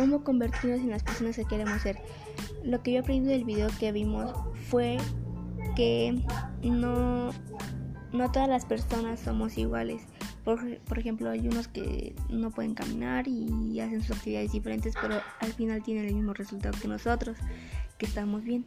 cómo convertirnos en las personas que queremos ser. Lo que yo aprendí del video que vimos fue que no, no todas las personas somos iguales. Por, por, ejemplo, hay unos que no pueden caminar y hacen sus actividades diferentes, pero al final tienen el mismo resultado que nosotros, que estamos bien.